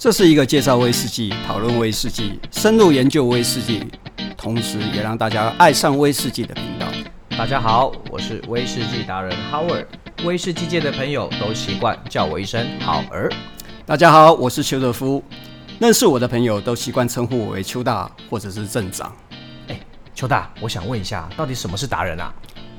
这是一个介绍威士忌、讨论威士忌、深入研究威士忌，同时也让大家爱上威士忌的频道。大家好，我是威士忌达人 Howard，威士忌界的朋友都习惯叫我一声好儿。大家好，我是邱德夫，认识我的朋友都习惯称呼我为邱大或者是镇长。哎，邱大，我想问一下，到底什么是达人啊？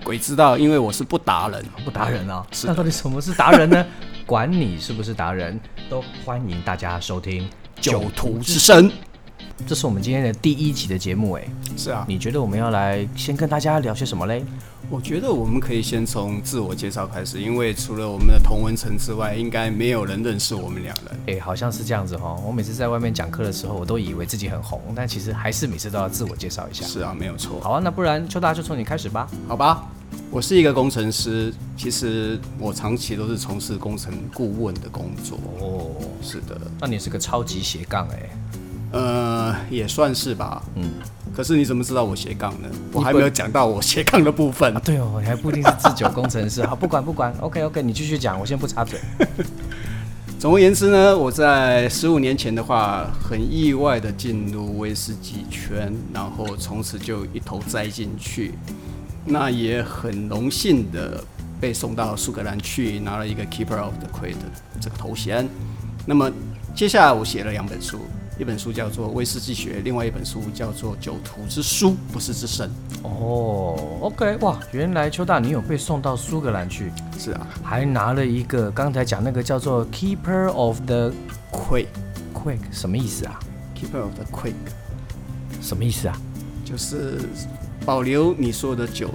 鬼知道，因为我是不达人，不达人啊。是。那到底什么是达人呢？管你是不是达人，都欢迎大家收听《酒徒之声》。这是我们今天的第一集的节目，哎，是啊。你觉得我们要来先跟大家聊些什么嘞？我觉得我们可以先从自我介绍开始，因为除了我们的同文层之外，应该没有人认识我们两人。哎，好像是这样子哈。我每次在外面讲课的时候，我都以为自己很红，但其实还是每次都要自我介绍一下。是啊，没有错。好啊，那不然邱大就从你开始吧。好吧。我是一个工程师，其实我长期都是从事工程顾问的工作。哦，是的。那你是个超级斜杠哎？呃，也算是吧。嗯。可是你怎么知道我斜杠呢？我还没有讲到我斜杠的部分。啊、对哦，你还不一定是制酒工程师。好，不管不管，OK OK，你继续讲，我先不插嘴。总而言之呢，我在十五年前的话，很意外的进入威士忌圈，然后从此就一头栽进去。那也很荣幸的被送到苏格兰去，拿了一个 Keeper of the Quaid 的这个头衔。那么接下来我写了两本书，一本书叫做《威士忌学》，另外一本书叫做《酒徒之书》，不是之神。哦，OK，哇，原来邱大你有被送到苏格兰去？是啊，还拿了一个刚才讲那个叫做 Keeper of the Quaid，Quaid 什么意思啊？Keeper of the Quaid 什么意思啊？就是。保留你说的酒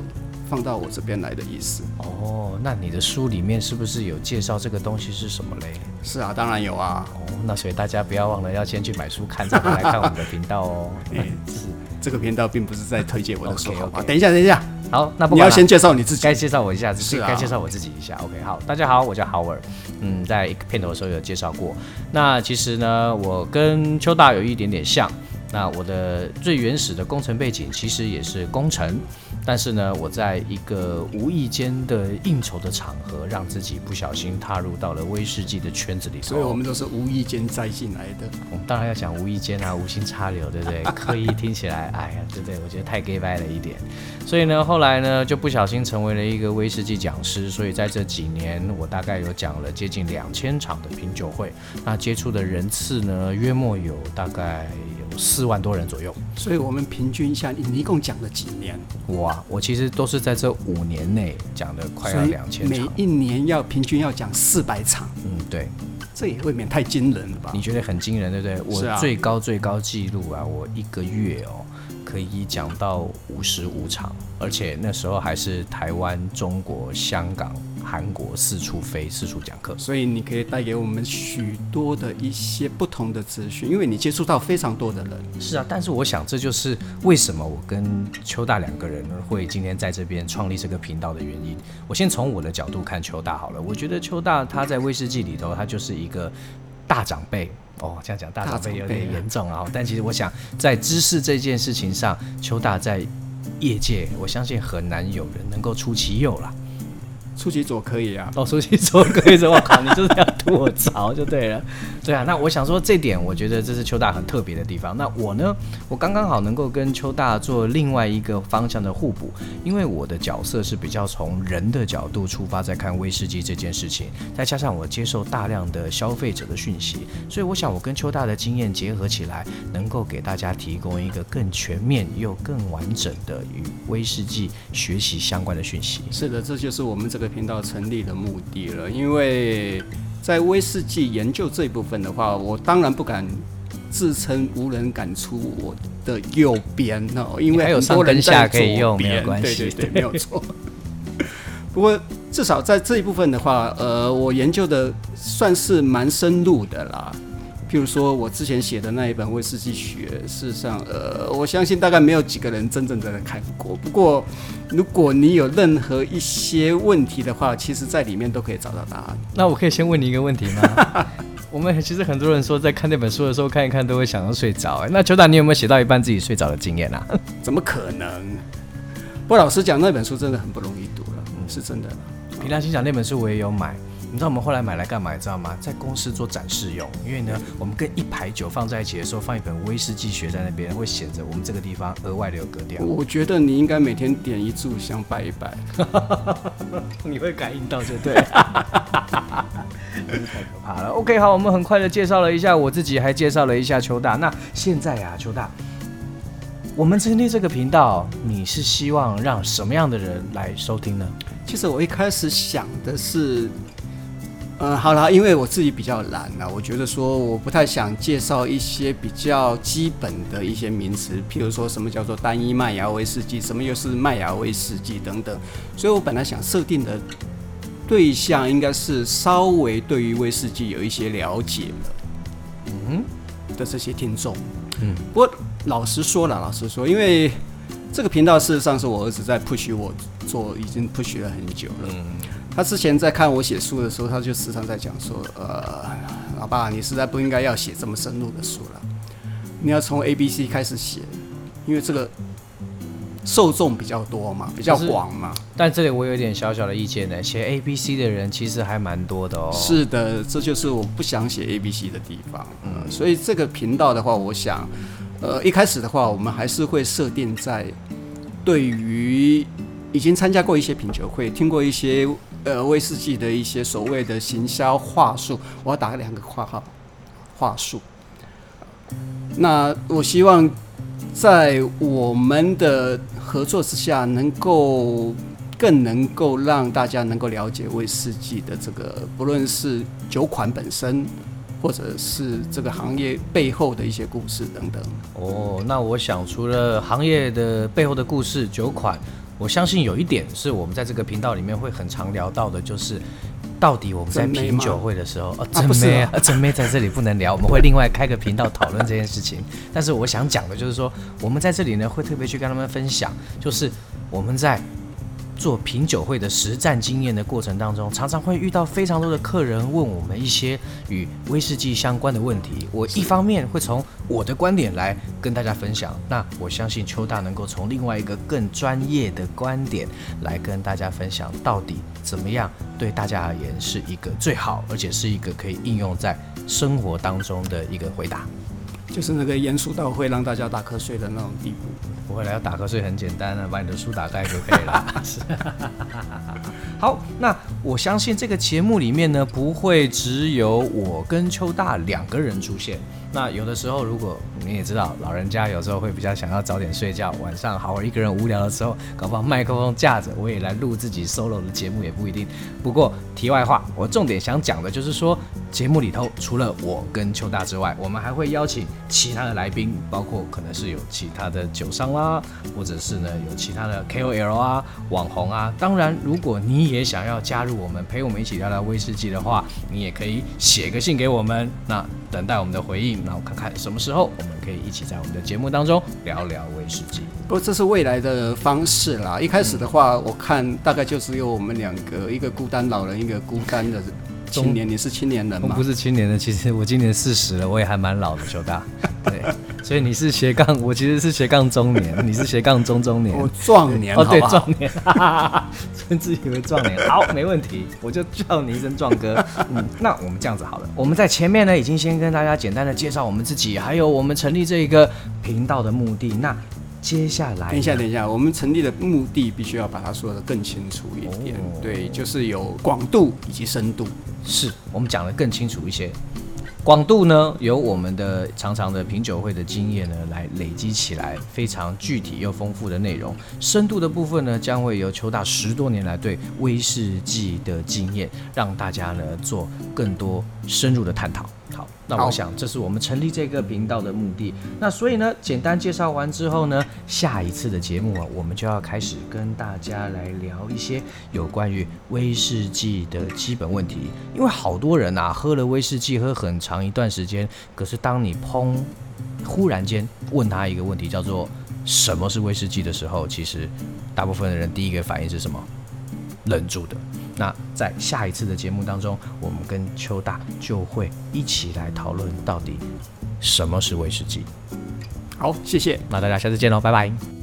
放到我这边来的意思哦。那你的书里面是不是有介绍这个东西是什么嘞？是啊，当然有啊。哦，那所以大家不要忘了要先去买书看，再来看我们的频道哦。哎、是这个频道并不是在推荐我的书。OK OK。等一下，等一下。好，那不你要先介绍你自己。该介绍我一下，是啊，该介绍我自己一下。OK，好，大家好，我叫 Howard。嗯，在片头的时候有介绍过。那其实呢，我跟邱大有一点点像。那我的最原始的工程背景其实也是工程，但是呢，我在一个无意间的应酬的场合，让自己不小心踏入到了威士忌的圈子里头。所以我们都是无意间栽进来的。我们当然要讲无意间啊，无心插柳，对不对？刻意听起来，哎呀，对不对？我觉得太 gay 掰了一点。所以呢，后来呢，就不小心成为了一个威士忌讲师。所以在这几年，我大概有讲了接近两千场的品酒会，那接触的人次呢，约莫有大概。四万多人左右，所以我们平均一下，你一共讲了几年？哇，我其实都是在这五年内讲的，快要两千场。每一年要平均要讲四百场，嗯，对，这也未免太惊人了吧？你觉得很惊人，对不对？我最高最高纪录啊，我一个月哦可以讲到五十五场，而且那时候还是台湾、中国、香港。韩国四处飞，四处讲课，所以你可以带给我们许多的一些不同的资讯，因为你接触到非常多的人。是啊，但是我想这就是为什么我跟邱大两个人会今天在这边创立这个频道的原因。我先从我的角度看邱大好了，我觉得邱大他在威士忌里头，他就是一个大长辈哦。这样讲大长辈有点严重啊，但其实我想在知识这件事情上，邱大在业界，我相信很难有人能够出其右了。出其左可以啊，哦，出其左可以，我靠，你就是要吐我槽就对了，对啊，那我想说这点，我觉得这是邱大很特别的地方。那我呢，我刚刚好能够跟邱大做另外一个方向的互补，因为我的角色是比较从人的角度出发在看威士忌这件事情，再加上我接受大量的消费者的讯息，所以我想我跟邱大的经验结合起来，能够给大家提供一个更全面又更完整的与威士忌学习相关的讯息。是的，这就是我们这个。频道成立的目的了，因为在威士忌研究这一部分的话，我当然不敢自称无人敢出我的右边哦，因为还有上跟下可以用，没有关系，对对对，没有错。不过至少在这一部分的话，呃，我研究的算是蛮深入的啦。譬如说，我之前写的那一本《威士忌学》，事实上，呃，我相信大概没有几个人真正的看过。不过，如果你有任何一些问题的话，其实在里面都可以找到答案。那我可以先问你一个问题吗？我们其实很多人说，在看那本书的时候，看一看都会想要睡着。哎，那邱大，你有没有写到一半自己睡着的经验啊？怎么可能？不过老实讲，那本书真的很不容易读了，嗯，是真的。平常心想，那本书我也有买。你知道我们后来买来干嘛？你知道吗？在公司做展示用。因为呢，我们跟一排酒放在一起的时候，放一本威士忌学在那边，会显得我们这个地方额外的有格调。我觉得你应该每天点一炷香拜一拜，你会感应到就对。太可怕了。OK，好，我们很快的介绍了一下我自己，还介绍了一下邱大。那现在啊，邱大，我们成立这个频道，你是希望让什么样的人来收听呢？其实我一开始想的是，嗯，好了，因为我自己比较懒啊，我觉得说我不太想介绍一些比较基本的一些名词，譬如说什么叫做单一麦芽威士忌，什么又是麦芽威士忌等等，所以我本来想设定的。对象应该是稍微对于威士忌有一些了解的，嗯的这些听众，嗯，不过老实说了，老实说，因为这个频道事实上是我儿子在 push 我做，已经 push 了很久了。嗯，他之前在看我写书的时候，他就时常在讲说，呃，老爸，你实在不应该要写这么深入的书了，你要从 A B C 开始写，因为这个。受众比较多嘛，比较广嘛。但这里我有一点小小的意见呢，写 A B C 的人其实还蛮多的哦。是的，这就是我不想写 A B C 的地方。嗯，所以这个频道的话，我想，呃，一开始的话，我们还是会设定在对于已经参加过一些品酒会，听过一些呃威士忌的一些所谓的行销话术，我要打两个括号，话术。那我希望在我们的。合作之下，能够更能够让大家能够了解威士忌的这个，不论是酒款本身，或者是这个行业背后的一些故事等等。哦，那我想除了行业的背后的故事、酒款，我相信有一点是我们在这个频道里面会很常聊到的，就是。到底我们在品酒会的时候，啊，真妹啊，真妹在这里不能聊，我们会另外开个频道讨论这件事情。但是我想讲的就是说，我们在这里呢会特别去跟他们分享，就是我们在。做品酒会的实战经验的过程当中，常常会遇到非常多的客人问我们一些与威士忌相关的问题。我一方面会从我的观点来跟大家分享，那我相信邱大能够从另外一个更专业的观点来跟大家分享，到底怎么样对大家而言是一个最好，而且是一个可以应用在生活当中的一个回答。就是那个严肃到会让大家打瞌睡的那种地步。不会来要打瞌睡很简单啊，把你的书打开就可以了。是。好，那我相信这个节目里面呢，不会只有我跟邱大两个人出现。那有的时候，如果你也知道，老人家有时候会比较想要早点睡觉，晚上好我一个人无聊的时候，搞不好麦克风架着，我也来录自己 solo 的节目也不一定。不过题外话，我重点想讲的就是说，节目里头除了我跟邱大之外，我们还会邀请其他的来宾，包括可能是有其他的酒商啦，或者是呢有其他的 KOL 啊、网红啊。当然，如果你也想要加入我们，陪我们一起聊聊威士忌的话，你也可以写个信给我们。那等待我们的回应，那我看看什么时候我们可以一起在我们的节目当中聊聊威士忌。不过这是未来的方式啦。一开始的话，我看大概就只有我们两个，一个孤单老人，一个孤单的青年。你是青年人吗？我不是青年人，其实我今年四十了，我也还蛮老的，九大。对。所以你是斜杠，我其实是斜杠中年，你是斜杠中中年，我壮年，哦对，壮年，哈哈哈，称自以为壮年，好，没问题，我就叫你一声壮哥。嗯，那我们这样子好了，我们在前面呢已经先跟大家简单的介绍我们自己，还有我们成立这一个频道的目的。那接下来，等一下，等一下，我们成立的目的必须要把它说的更清楚一点，哦、对，就是有广度以及深度，是我们讲的更清楚一些。广度呢，由我们的常常的品酒会的经验呢来累积起来，非常具体又丰富的内容。深度的部分呢，将会由邱大十多年来对威士忌的经验，让大家呢做更多深入的探讨。好，那我想这是我们成立这个频道的目的。那所以呢，简单介绍完之后呢，下一次的节目啊，我们就要开始跟大家来聊一些有关于威士忌的基本问题。因为好多人啊，喝了威士忌喝很长一段时间，可是当你砰，忽然间问他一个问题，叫做什么是威士忌的时候，其实大部分的人第一个反应是什么？愣住的。那在下一次的节目当中，我们跟邱大就会一起来讨论到底什么是威士忌。好，谢谢。那大家下次见喽，拜拜。